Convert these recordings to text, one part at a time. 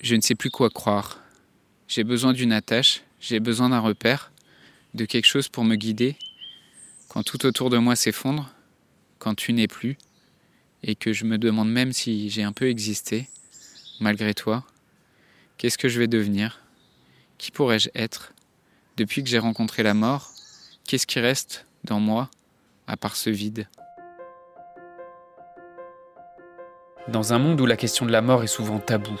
Je ne sais plus quoi croire. J'ai besoin d'une attache, j'ai besoin d'un repère, de quelque chose pour me guider. Quand tout autour de moi s'effondre, quand tu n'es plus, et que je me demande même si j'ai un peu existé, malgré toi, qu'est-ce que je vais devenir? Qui pourrais-je être? Depuis que j'ai rencontré la mort, qu'est-ce qui reste dans moi, à part ce vide? Dans un monde où la question de la mort est souvent taboue,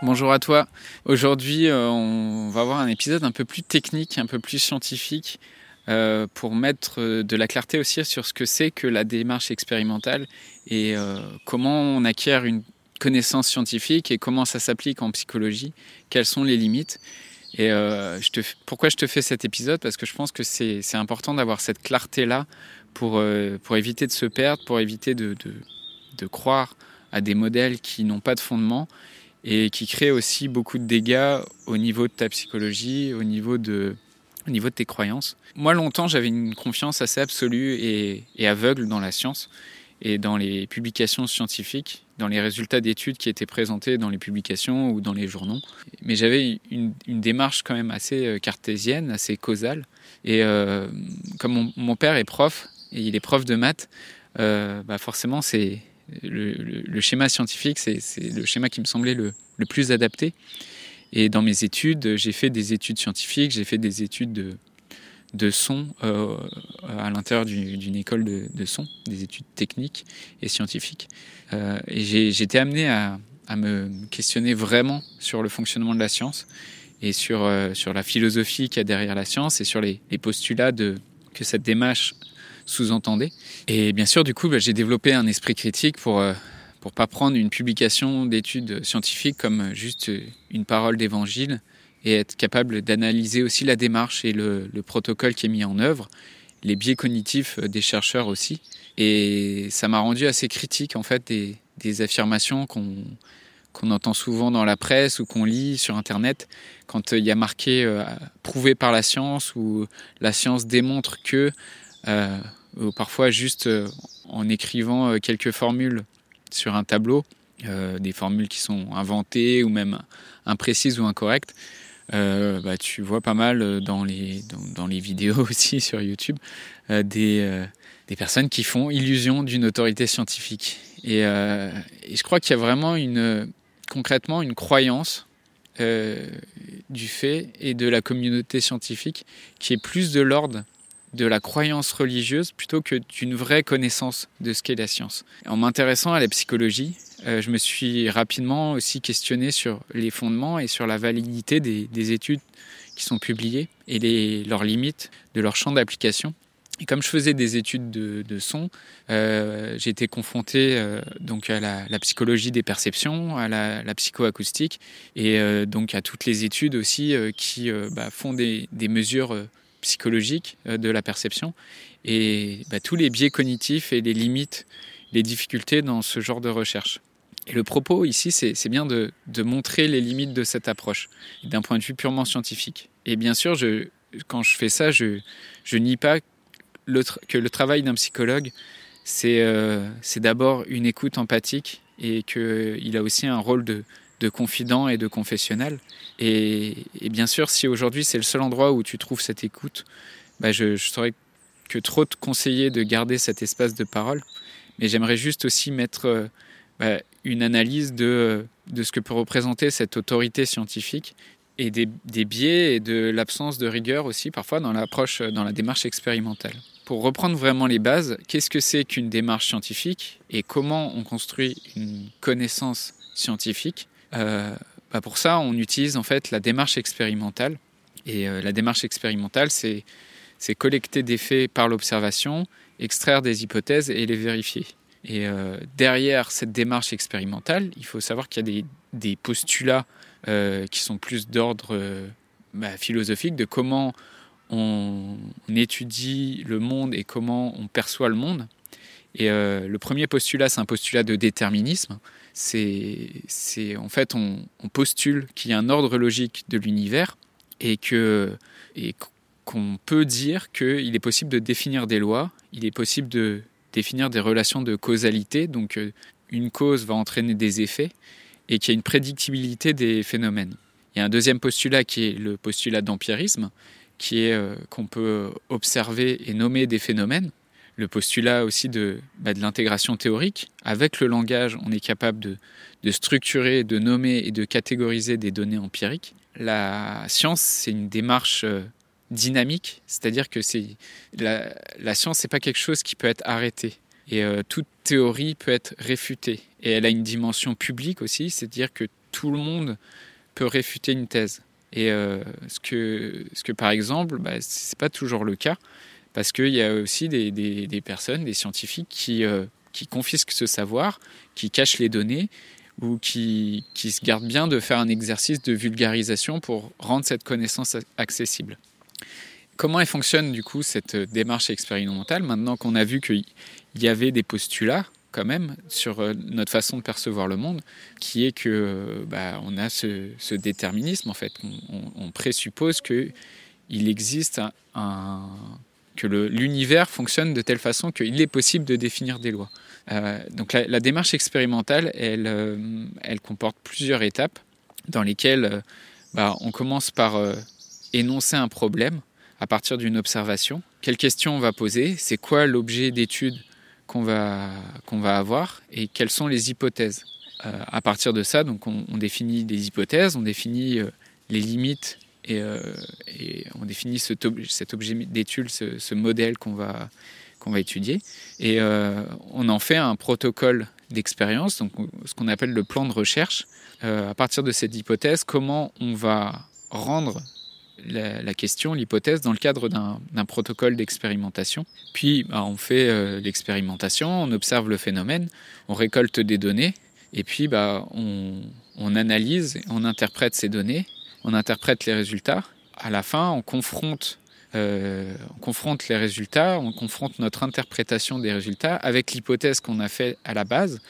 Bonjour à toi. Aujourd'hui, euh, on va avoir un épisode un peu plus technique, un peu plus scientifique, euh, pour mettre euh, de la clarté aussi sur ce que c'est que la démarche expérimentale et comment on acquiert une connaissance scientifique et comment ça s'applique en psychologie, quelles sont les limites. Et pourquoi je te fais cet épisode? Parce que je pense que c'est important d'avoir cette clarté-là pour, pour éviter de se perdre, pour éviter de de croire à des modèles qui n'ont pas de fondement et qui créent aussi beaucoup de dégâts au niveau de ta psychologie, au niveau de, au niveau de tes croyances. Moi, longtemps, j'avais une confiance assez absolue et, aveugle dans la science et dans les publications scientifiques, dans les résultats d'études qui étaient présentés dans les publications ou dans les journaux. Mais j'avais une, démarche quand même assez euh, cartésienne, assez causale. Et euh, comme mon, père est prof, et il est prof de maths, euh, bah forcément, c'est le, schéma scientifique, c'est le schéma qui me semblait le, plus adapté. Et dans mes études, j'ai fait des études scientifiques, j'ai fait des études de, son euh, à l'intérieur d'une école de, son, des études techniques et scientifiques. Euh, et j'ai été amené à, me questionner vraiment sur le fonctionnement de la science et sur, euh, sur la philosophie qu'il y a derrière la science et sur les, les postulats de, que cette démarche sous-entendait. Et bien sûr, du coup, bah, j'ai développé un esprit critique pour euh, pour pas prendre une publication d'études scientifiques comme juste une parole d'évangile et être capable d'analyser aussi la démarche et le, protocole qui est mis en œuvre, les biais cognitifs des chercheurs aussi. Et ça m'a rendu assez critique en fait des, affirmations qu'on qu'on entend souvent dans la presse ou qu'on lit sur Internet, quand il y a marqué euh, prouvé par la science ou la science démontre que euh, ou parfois juste euh, en écrivant euh, quelques formules sur un tableau, des formules qui sont inventées ou même imprécises ou incorrectes. bah, tu vois pas mal dans les, dans, les vidéos aussi sur YouTube des, des personnes qui font illusion d'une autorité scientifique. Et, et je crois qu'il y a vraiment une, concrètement une croyance du fait et de la communauté scientifique qui est plus de l'ordre de la croyance religieuse plutôt que d'une vraie connaissance de ce qu'est la science. En m'intéressant à la psychologie, euh, je me suis rapidement aussi questionné sur les fondements et sur la validité des, études qui sont publiées et les, leurs limites de leur champ d'application. Et comme je faisais des études de, son, euh, j'ai été confronté euh, donc à la, psychologie des perceptions, à la, psychoacoustique et donc à toutes les études aussi qui bah, font des mesures psychologique euh, de la perception et bah, tous les biais cognitifs et les limites, les difficultés dans ce genre de recherche. Et le propos ici, c'est bien de, montrer les limites de cette approche, d'un point de vue purement scientifique. Et bien sûr, quand je fais ça, je, nie pas que le travail d'un psychologue, c'est euh, d'abord une écoute empathique et qu'il a aussi un rôle de, de confident et de confessionnel. Et, bien sûr, si aujourd'hui c'est le seul endroit où tu trouves cette écoute, bah je, je saurais que trop te conseiller de garder cet espace de parole. Mais j'aimerais juste aussi mettre euh, bah, une analyse de, de ce que peut représenter cette autorité scientifique et des, des biais et de l'absence de rigueur aussi parfois dans l'approche, dans la démarche expérimentale. Pour reprendre vraiment les bases, qu'est-ce que c'est qu'une démarche scientifique et comment on construit une connaissance scientifique euh, bah pour ça, on utilise en fait la démarche expérimentale. Et euh, la démarche expérimentale, c'est, collecter des faits par l'observation, extraire des hypothèses et les vérifier. Et derrière cette démarche expérimentale, il faut savoir qu'il y a des, postulats qui sont plus d'ordre bah, philosophique de comment on, étudie le monde et comment on perçoit le monde. Et le premier postulat, c'est un postulat de déterminisme c'est en fait on, postule qu'il y a un ordre logique de l'univers et que et qu'on peut dire qu'il est possible de définir des lois, il est possible de définir des relations de causalité, donc euh, une cause va entraîner des effets et qu'il y a une prédictibilité des phénomènes. Il y a un deuxième postulat qui est le postulat d'empirisme, qui est euh, qu'on peut observer et nommer des phénomènes le postulat aussi de, bah, de l'intégration théorique. Avec le langage, on est capable de, de, structurer, de nommer et de catégoriser des données empiriques. La science, c'est une démarche euh, dynamique, c'est-à-dire que c'est la, la science, c'est pas quelque chose qui peut être arrêté. Et euh, toute théorie peut être réfutée. Et elle a une dimension publique aussi, c'est-à-dire que tout le monde peut réfuter une thèse. Et euh, ce, que, ce que, par exemple, bah, ce n'est pas toujours le cas parce qu'il y a aussi des, personnes, des scientifiques qui, euh, qui confisquent ce savoir, qui cachent les données ou qui, qui, se gardent bien de faire un exercice de vulgarisation pour rendre cette connaissance accessible. Comment fonctionne du coup cette démarche expérimentale? Maintenant qu'on a vu qu'il y avait des postulats quand même sur euh, notre façon de percevoir le monde, qui est que bah, on a ce, déterminisme en fait, on, présuppose que il existe un que l'univers fonctionne de telle façon qu'il est possible de définir des lois. Euh, donc la, démarche expérimentale, elle, euh, elle comporte plusieurs étapes dans lesquelles euh, bah, on commence par énoncer un problème à partir d'une observation. Quelle question on va poser? C'est quoi l'objet d'étude qu'on va, qu'on va avoir? Et quelles sont les hypothèses? À partir de ça, donc on, on définit des hypothèses, on définit les limites euh, et, on définit cet, objet d'étude, ce, modèle qu'on va, qu'on va étudier. Et euh, on en fait un protocole d'expérience, ce qu'on appelle le plan de recherche. Euh, à partir de cette hypothèse, comment on va rendre la, question, l'hypothèse, dans le cadre d'un protocole d'expérimentation. Puis bah, on fait l'expérimentation, on observe le phénomène, on récolte des données, et puis bah, on, on analyse, on interprète ces données, on interprète les résultats. À la fin, on confronte, euh, on confronte les résultats, on confronte notre interprétation des résultats avec l'hypothèse qu'on a fait à la base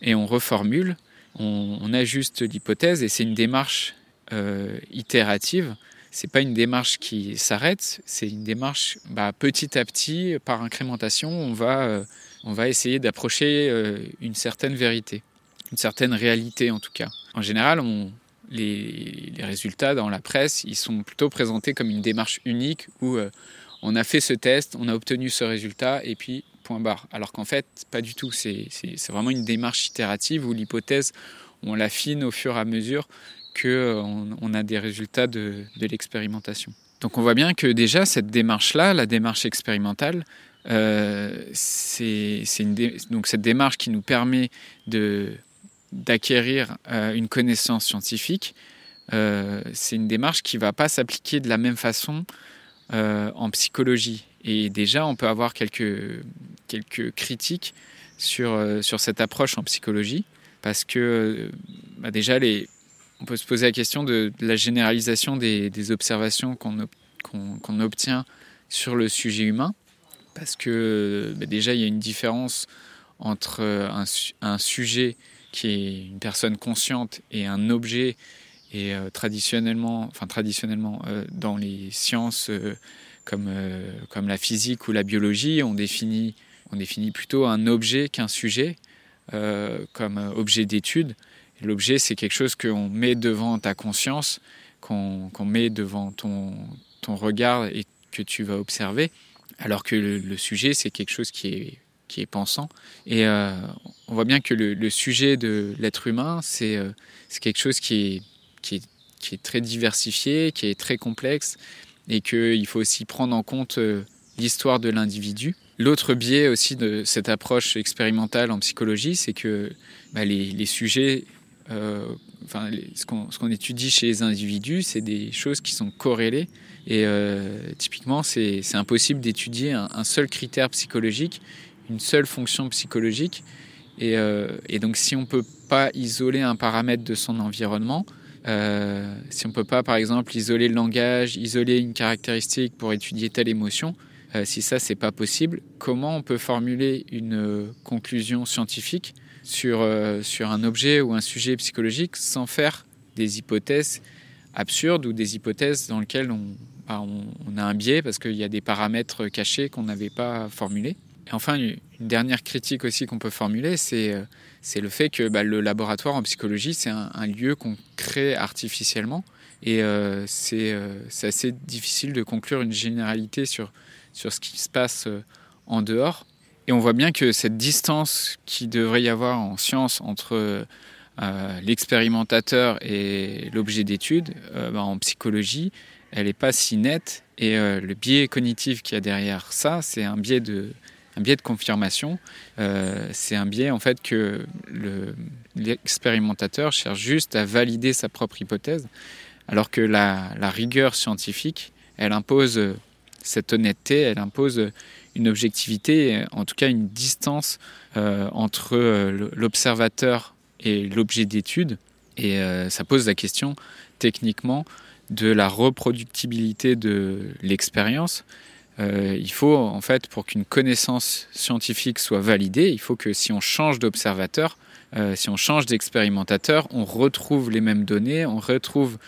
et on reformule, on, ajuste l'hypothèse et c'est une démarche euh, itérative. C'est pas une démarche qui s'arrête, c'est une démarche bah, petit à petit, par incrémentation, on va, euh, on va essayer d'approcher une certaine vérité, une certaine réalité en tout cas. En général, on, les, résultats dans la presse, ils sont plutôt présentés comme une démarche unique où euh, on a fait ce test, on a obtenu ce résultat et puis point barre. Alors qu'en fait, pas du tout. C'est vraiment une démarche itérative où l'hypothèse, on l'affine au fur et à mesure qu'on euh, on a des résultats de, l'expérimentation. Donc on voit bien que déjà cette démarche-là, la démarche expérimentale, euh, c'est donc cette démarche qui nous permet de d'acquérir euh, une connaissance scientifique, euh, c'est une démarche qui ne va pas s'appliquer de la même façon euh, en psychologie. Et déjà, on peut avoir quelques, quelques critiques sur, sur cette approche en psychologie, parce que bah déjà, on peut se poser la question de, la généralisation des, observations qu'on obtient sur le sujet humain, parce que bah déjà, il y a une différence entre un sujet qui est une personne consciente et un objet. Et euh, traditionnellement, enfin traditionnellement, euh, dans les sciences euh, comme, comme la physique ou la biologie, on définit, on définit plutôt un objet qu'un sujet comme objet d'étude. L'objet, c'est quelque chose qu'on met devant ta conscience, qu'on met devant ton, ton regard et que tu vas observer, alors que le sujet, c'est quelque chose qui est qui est pensant. Et euh, on voit bien que le, sujet de l'être humain, euh, c'est quelque chose qui est, qui, est, qui est très diversifié, qui est très complexe, et qu'il faut aussi prendre en compte euh, l'histoire de l'individu. L'autre biais aussi de cette approche expérimentale en psychologie, c'est que bah, les, les, sujets, enfin, ce qu'on étudie chez les individus, c'est des choses qui sont corrélées. Et typiquement, c'est impossible d'étudier un, seul critère psychologique une seule fonction psychologique. Et, et, donc si on ne peut pas isoler un paramètre de son environnement, si on ne peut pas par exemple isoler le langage, isoler une caractéristique pour étudier telle émotion, si ça c'est pas possible, comment on peut formuler une conclusion scientifique sur, sur un objet ou un sujet psychologique sans faire des hypothèses absurdes ou des hypothèses dans lesquelles bah, on, on, a un biais parce qu'il y a des paramètres cachés qu'on n'avait pas formulés? Et enfin, une dernière critique aussi qu'on peut formuler, c'est euh, le fait que bah, le laboratoire en psychologie, c'est un, lieu qu'on crée artificiellement. Et euh, euh, c'est assez difficile de conclure une généralité sur, sur ce qui se passe en dehors. Et on voit bien que cette distance qui devrait y avoir en science entre euh, l'expérimentateur et l'objet d'étude, euh, bah, en psychologie, elle n'est pas si nette. Et euh, le biais cognitif qu'il y a derrière ça, c'est un biais de, un biais de confirmation. c'est un biais en fait que l'expérimentateur cherche juste à valider sa propre hypothèse, alors que la, rigueur scientifique, elle impose cette honnêteté, elle impose une objectivité, en tout cas une distance entre l'observateur et l'objet d'étude. Et euh, ça pose la question techniquement de la reproductibilité de l'expérience. Euh, il faut en fait pour qu'une connaissance scientifique soit validée, il faut que si on change d'observateur, euh, si on change d'expérimentateur, on retrouve les mêmes données, on retrouve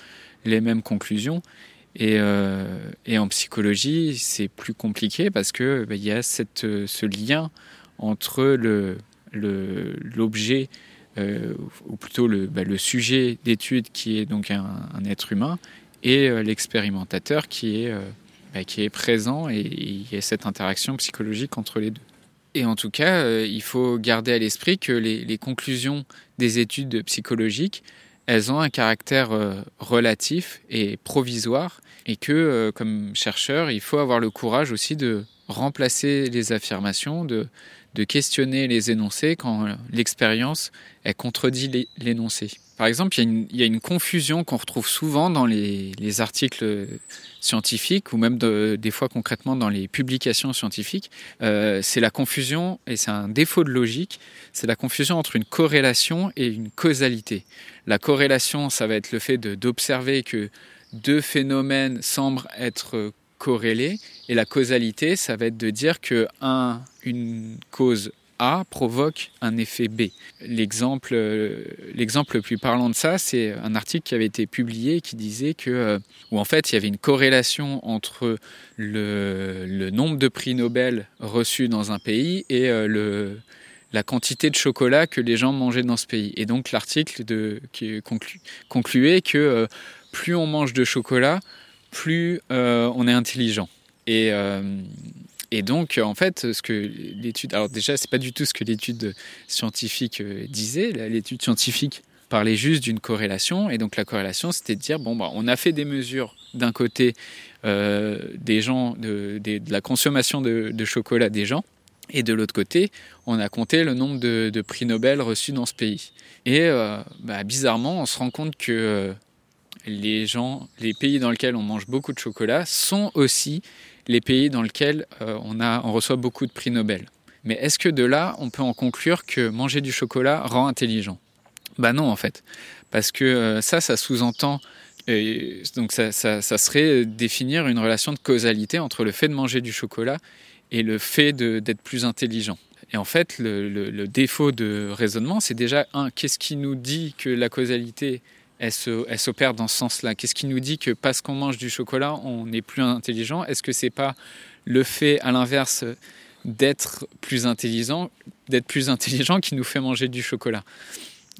les mêmes conclusions. Et, et en psychologie, c'est plus compliqué parce que bah, il y a ce lien entre l'objet euh, ou plutôt le, bah, le sujet d'étude qui est donc un, être humain, et euh, l'expérimentateur qui est, euh, bah, qui est présent, et il y a cette interaction psychologique entre les deux. Et en tout cas, il faut garder à l'esprit que les, conclusions des études psychologiques, elles ont un caractère relatif et provisoire, et que, comme chercheur, il faut avoir le courage aussi de remplacer les affirmations, de, de questionner les énoncés quand l'expérience elle contredit l'énoncé. Par exemple, il y, a une, confusion qu'on retrouve souvent dans les, articles scientifiques ou même des fois concrètement dans les publications scientifiques. Euh, c'est la confusion, et c'est un défaut de logique, c'est la confusion entre une corrélation et une causalité. La corrélation, ça va être le fait d'observer que deux phénomènes semblent être corrélés, et la causalité, ça va être de dire que un, une cause A provoque un effet B. L'exemple, l'exemple le plus parlant de ça, c'est un article qui avait été publié qui disait que, euh, où en fait il y avait une corrélation entre le, le nombre de prix Nobel reçus dans un pays et euh, le, la quantité de chocolat que les gens mangeaient dans ce pays. Et donc l'article conclu, concluait que euh, plus on mange de chocolat, plus on est intelligent. Et, et donc, en fait, ce que l'étude. Alors, déjà, c'est pas du tout ce que l'étude scientifique euh, disait. L'étude scientifique parlait juste d'une corrélation. Et donc, la corrélation, c'était de dire bon, bah, on a fait des mesures d'un côté euh, des gens, de, la consommation de, chocolat des gens. Et de l'autre côté, on a compté le nombre de, prix Nobel reçus dans ce pays. Et euh, bah, bizarrement, on se rend compte que les gens, les pays dans lesquels on mange beaucoup de chocolat sont aussi les pays dans lesquels euh, on, a, on reçoit beaucoup de prix Nobel. Mais est-ce que de là, on peut en conclure que manger du chocolat rend intelligent? Bah non, en fait. Parce que euh, ça, ça sous-entend. donc ça, ça, serait définir une relation de causalité entre le fait de manger du chocolat et le fait d'être plus intelligent. Et en fait, le, le défaut de raisonnement, c'est déjà, un, qu'est-ce qui nous dit que la causalité elle s'opère dans ce sens-là Qu'est-ce qui nous dit que parce qu'on mange du chocolat, on est plus intelligent? Est-ce que c'est pas le fait, à l'inverse, d'être plus intelligent, d'être plus intelligent qui nous fait manger du chocolat?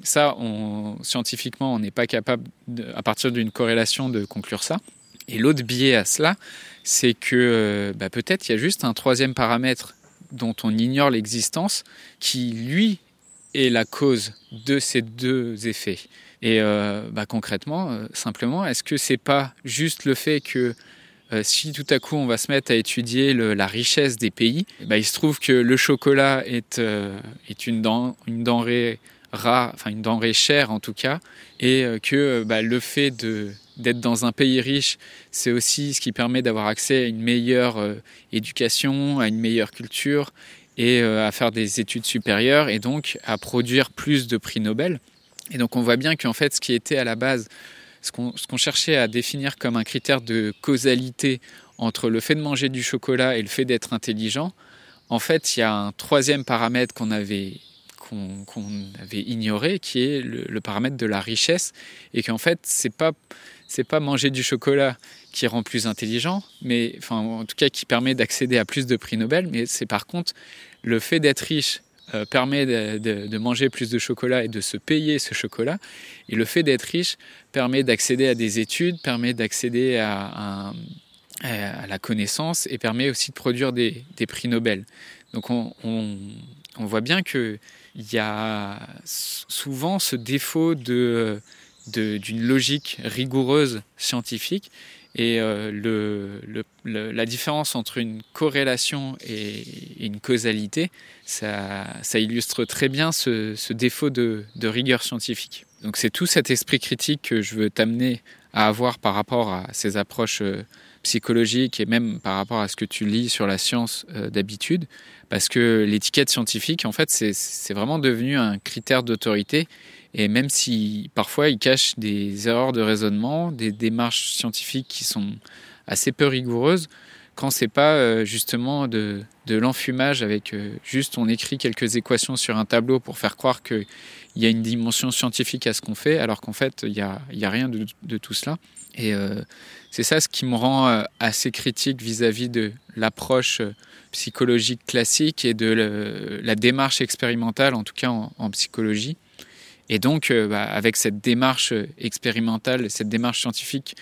Ça, scientifiquement, on n'est pas capable, à partir d'une corrélation, de conclure ça. Et l'autre biais à cela, c'est que euh, bah, peut-être il y a juste un troisième paramètre dont on ignore l'existence, qui lui est la cause de ces deux effets. Et euh, bah, concrètement, euh, simplement, est-ce que c'est pas juste le fait que euh, si tout à coup on va se mettre à étudier la richesse des pays, bah, il se trouve que le chocolat est, une, denrée rare, enfin une denrée chère en tout cas, et que bah, le fait d'être dans un pays riche, c'est aussi ce qui permet d'avoir accès à une meilleure éducation, à une meilleure culture, et à faire des études supérieures et donc à produire plus de prix Nobel. Et donc on voit bien qu'en fait ce qui était à la base, ce qu'on cherchait à définir comme un critère de causalité entre le fait de manger du chocolat et le fait d'être intelligent, en fait il y a un troisième paramètre qu'on avait avait ignoré, qui est le, paramètre de la richesse, et qu'en fait, c'est pas pas manger du chocolat qui rend plus intelligent, mais enfin en tout cas qui permet d'accéder à plus de prix Nobel, mais c'est par contre le fait d'être riche euh, permet de, manger plus de chocolat et de se payer ce chocolat, et le fait d'être riche permet d'accéder à des études, permet d'accéder à, la connaissance et permet aussi de produire des, prix Nobel. Donc on, voit bien que il y a souvent ce défaut d'une logique rigoureuse scientifique et euh, la différence entre une corrélation et, une causalité, ça, illustre très bien ce, défaut de, de, rigueur scientifique. Donc c'est tout cet esprit critique que je veux t'amener à avoir par rapport à ces approches euh, psychologiques et même par rapport à ce que tu lis sur la science euh, d'habitude, parce que l'étiquette scientifique, en fait, c'est vraiment devenu un critère d'autorité, et même si parfois il cache des erreurs de raisonnement, des démarches scientifiques qui sont assez peu rigoureuses, quand c'est pas euh, justement de, l'enfumage avec euh, juste on écrit quelques équations sur un tableau pour faire croire qu'il y a une dimension scientifique à ce qu'on fait, alors qu'en fait il n'y a, a, rien de, de, tout cela. Et euh, c'est ça ce qui me rend assez critique vis-à-vis de l'approche psychologique classique et de la démarche expérimentale, en tout cas en, psychologie. Et donc, bah, avec cette démarche expérimentale, cette démarche scientifique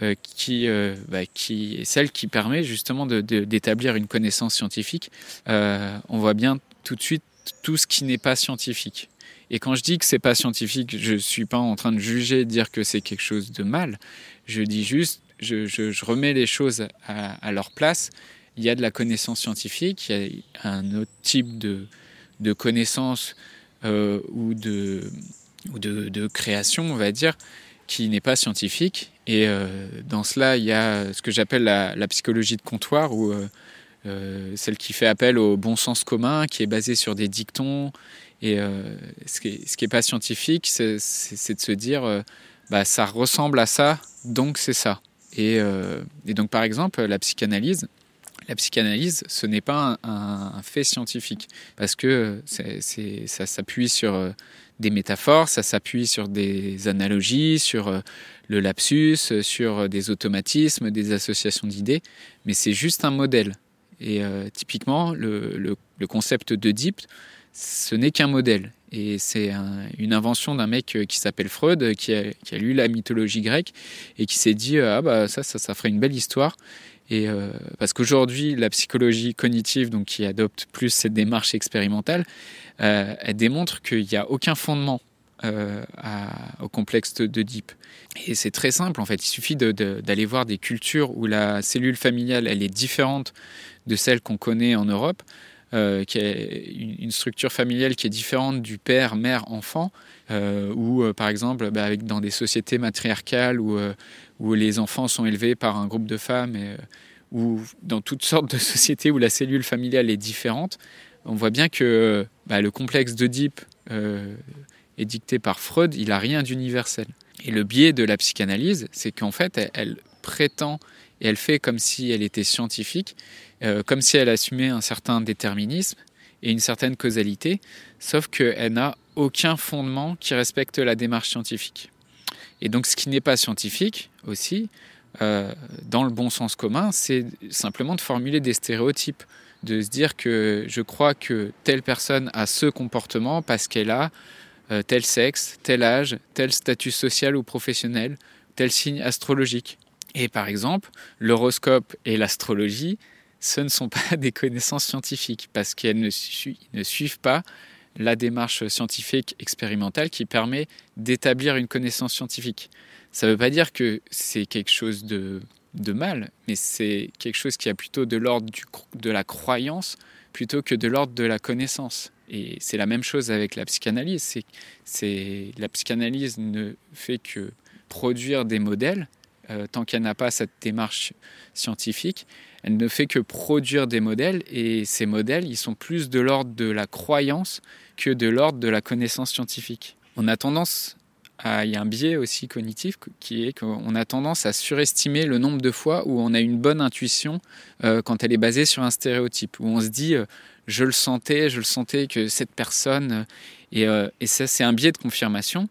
euh, qui, euh, bah, qui est celle qui permet justement d'établir une connaissance scientifique, euh, on voit bien tout de suite tout ce qui n'est pas scientifique. Et quand je dis que c'est pas scientifique, je suis pas en train de juger, de dire que c'est quelque chose de mal. Je dis juste, je, je, je remets les choses à, à, leur place. Il y a de la connaissance scientifique, il y a un autre type de, de connaissance euh, ou, de, ou de, de, création, on va dire, qui n'est pas scientifique. Et euh, dans cela, il y a ce que j'appelle la, psychologie de comptoir, ou euh, euh, celle qui fait appel au bon sens commun, qui est basée sur des dictons. Et ce qui n'est pas scientifique, c'est de se dire, bah, ça ressemble à ça, donc c'est ça. Et, et, donc, par exemple, la psychanalyse, la psychanalyse, ce n'est pas un, fait scientifique, parce que ça s'appuie sur des métaphores, ça s'appuie sur des analogies, sur euh, le lapsus, sur euh, des automatismes, des associations d'idées, mais c'est juste un modèle. Et euh, typiquement, le, le, le, concept d'Oedipe, ce n'est qu'un modèle. Et c'est un, une invention d'un mec euh, qui s'appelle Freud, qui a, lu la mythologie grecque et qui s'est dit ah bah ça, ça ferait une belle histoire. Et euh, parce qu'aujourd'hui, la psychologie cognitive, donc qui adopte plus cette démarche expérimentale, euh, elle démontre qu'il n'y a aucun fondement euh, au complexe d'Oedipe. Et c'est très simple en fait. Il suffit d'aller voir des cultures où la cellule familiale elle est différente de celle qu'on connaît en Europe. Euh, qui est une structure familiale qui est différente du père, mère, enfant, euh, ou euh, par exemple bah, avec, dans des sociétés matriarcales où, où les enfants sont élevés par un groupe de femmes, ou dans toutes sortes de sociétés où la cellule familiale est différente, on voit bien que bah, le complexe d'Oedipe est dicté par Freud, il n'a rien d'universel. Et le biais de la psychanalyse, c'est qu'en fait, elle prétend et elle fait comme si elle était scientifique, euh, comme si elle assumait un certain déterminisme et une certaine causalité, sauf qu'elle n'a aucun fondement qui respecte la démarche scientifique. Et donc ce qui n'est pas scientifique aussi, euh, dans le bon sens commun, c'est simplement de formuler des stéréotypes, de se dire que je crois que telle personne a ce comportement parce qu'elle a euh, tel sexe, tel âge, tel statut social ou professionnel, tel signe astrologique. Et par exemple, l'horoscope et l'astrologie, ce ne sont pas des connaissances scientifiques parce qu'elles ne, su ne suivent pas la démarche scientifique expérimentale qui permet d'établir une connaissance scientifique. Ça ne veut pas dire que c'est quelque chose de, de mal, mais c'est quelque chose qui a plutôt de l'ordre de la croyance plutôt que de l'ordre de la connaissance. Et c'est la même chose avec la psychanalyse. C'est la psychanalyse ne fait que produire des modèles tant qu'elle n'a pas cette démarche scientifique, elle ne fait que produire des modèles et ces modèles, ils sont plus de l'ordre de la croyance que de l'ordre de la connaissance scientifique. On a tendance à, il y a un biais aussi cognitif qui est qu'on a tendance à surestimer le nombre de fois où on a une bonne intuition euh, quand elle est basée sur un stéréotype, où on se dit euh, je le sentais, je le sentais que cette personne, euh, et ça c'est un biais de confirmation.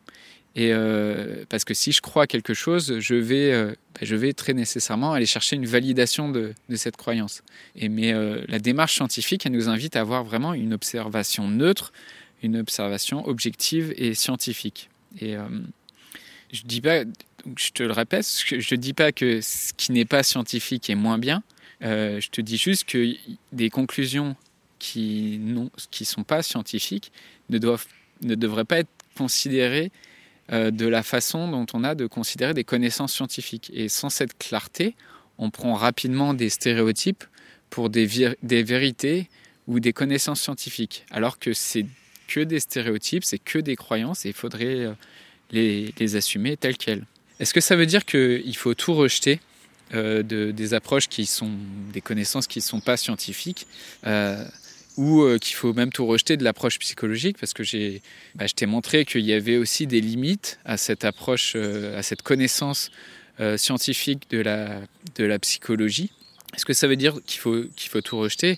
Et euh, parce que si je crois quelque chose, je vais, euh, bah, je vais très nécessairement aller chercher une validation de, cette croyance. Et mais euh, la démarche scientifique, elle nous invite à avoir vraiment une observation neutre, une observation objective et scientifique. Et je dis pas, je te le répète, je ne dis pas que ce qui n'est pas scientifique est moins bien. je te dis juste que des conclusions qui ne qui sont pas scientifiques ne doivent ne devraient pas être considérées de la façon dont on a de considérer des connaissances scientifiques. Et sans cette clarté, on prend rapidement des stéréotypes pour des, vérités ou des connaissances scientifiques, alors que c'est que des stéréotypes, c'est que des croyances et il faudrait euh, les, assumer telles quelles. Est-ce que ça veut dire qu'il faut tout rejeter euh, de, des approches qui sont des connaissances qui ne sont pas scientifiques euh, ou euh, qu'il faut même tout rejeter de l'approche psychologique, parce que bah, je t'ai montré qu'il y avait aussi des limites à cette approche, euh, à cette connaissance euh, scientifique de la, de la psychologie. Est-ce que ça veut dire qu'il faut, qu'il faut tout rejeter?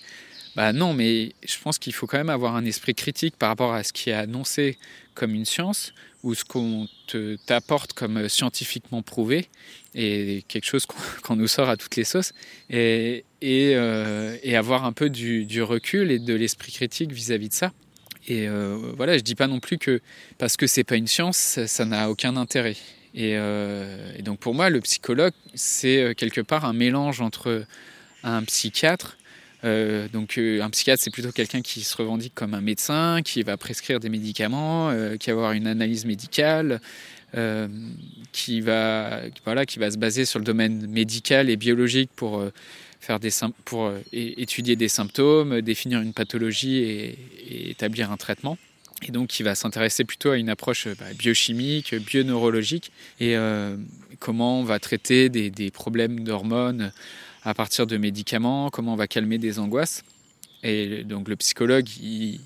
Bah non, mais je pense qu'il faut quand même avoir un esprit critique par rapport à ce qui est annoncé comme une science ou ce qu'on t'apporte comme scientifiquement prouvé et quelque chose qu'on nous sort à toutes les sauces et, euh, avoir un peu du, recul et de l'esprit critique vis-à-vis -vis de ça. Et euh, voilà, je dis pas non plus que parce que c'est pas une science, ça n'a aucun intérêt. Et, euh, donc pour moi, le psychologue, c'est euh, quelque part un mélange entre un psychiatre euh, donc euh, un psychiatre, c'est plutôt quelqu'un qui se revendique comme un médecin, qui va prescrire des médicaments, euh, qui va avoir une analyse médicale, qui, va, voilà, qui va se baser sur le domaine médical et biologique pour, faire des, pour étudier des symptômes, définir une pathologie et, établir un traitement. Et donc, qui va s'intéresser plutôt à une approche bah, biochimique, bioneurologique, et comment on va traiter des problèmes d'hormones à partir de médicaments, comment on va calmer des angoisses. Et donc le psychologue, il,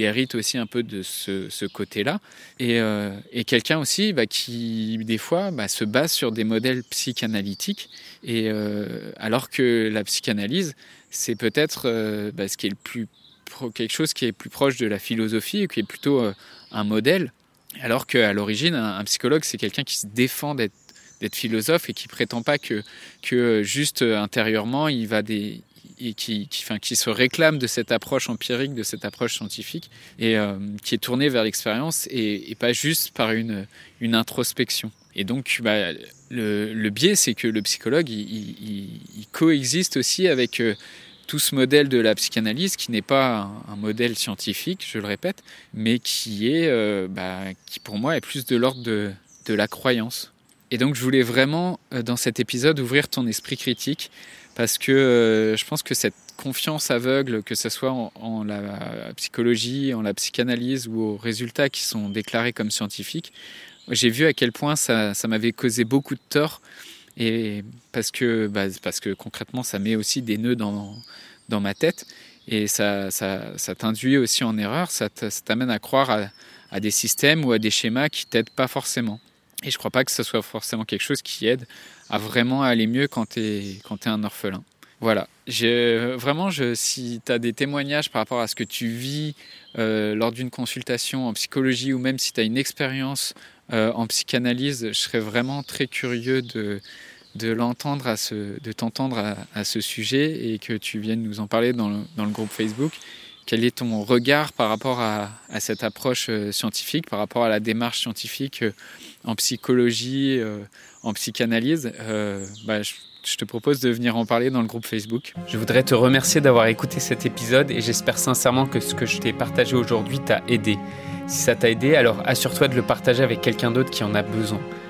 hérite aussi un peu de ce, côté-là. Et, euh, et quelqu'un aussi bah, qui, des fois, bah, se base sur des modèles psychanalytiques, et, euh, alors que la psychanalyse, c'est peut-être euh, bah, ce qui est le plus quelque chose qui est plus proche de la philosophie, qui est plutôt un modèle, alors qu'à l'origine, un psychologue, c'est quelqu'un qui se défend d'être d'être philosophe et qui prétend pas que, que juste intérieurement il va des et qui, qui, qui se réclame de cette approche empirique, de cette approche scientifique, et euh, qui est tournée vers l'expérience et, pas juste par une, une introspection. Et donc, bah, le, biais, c'est que le psychologue, il, coexiste aussi avec euh, tout ce modèle de la psychanalyse, qui n'est pas un, modèle scientifique, je le répète, mais qui est, euh, bah, qui pour moi est plus de l'ordre de, de la croyance. Et donc je voulais vraiment euh, dans cet épisode ouvrir ton esprit critique parce que euh, je pense que cette confiance aveugle, que ce soit en, la psychologie, en la psychanalyse ou aux résultats qui sont déclarés comme scientifiques, j'ai vu à quel point ça, ça m'avait causé beaucoup de tort et parce que, bah, parce que concrètement ça met aussi des nœuds dans, dans ma tête et ça, ça, ça t'induit aussi en erreur, ça t'amène à croire à, à des systèmes ou à des schémas qui t'aident pas forcément. Et je crois pas que ce soit forcément quelque chose qui aide à vraiment aller mieux quand tu es, un orphelin. Voilà. Je, vraiment, si tu as des témoignages par rapport à ce que tu vis euh, lors d'une consultation en psychologie ou même si tu as une expérience euh, en psychanalyse, je serais vraiment très curieux de, l'entendre de t'entendre à, ce sujet et que tu viennes nous en parler dans le, dans le groupe Facebook. Quel est ton regard par rapport à, cette approche euh, scientifique, par rapport à la démarche scientifique euh, en psychologie, euh, en psychanalyse bah, je, je te propose de venir en parler dans le groupe Facebook. Je voudrais te remercier d'avoir écouté cet épisode et j'espère sincèrement que ce que je t'ai partagé aujourd'hui t'a aidé. Si ça t'a aidé, alors assure-toi de le partager avec quelqu'un d'autre qui en a besoin.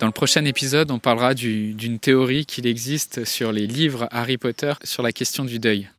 Dans le prochain épisode, on parlera d'une théorie qu'il existe sur les livres Harry Potter sur la question du deuil.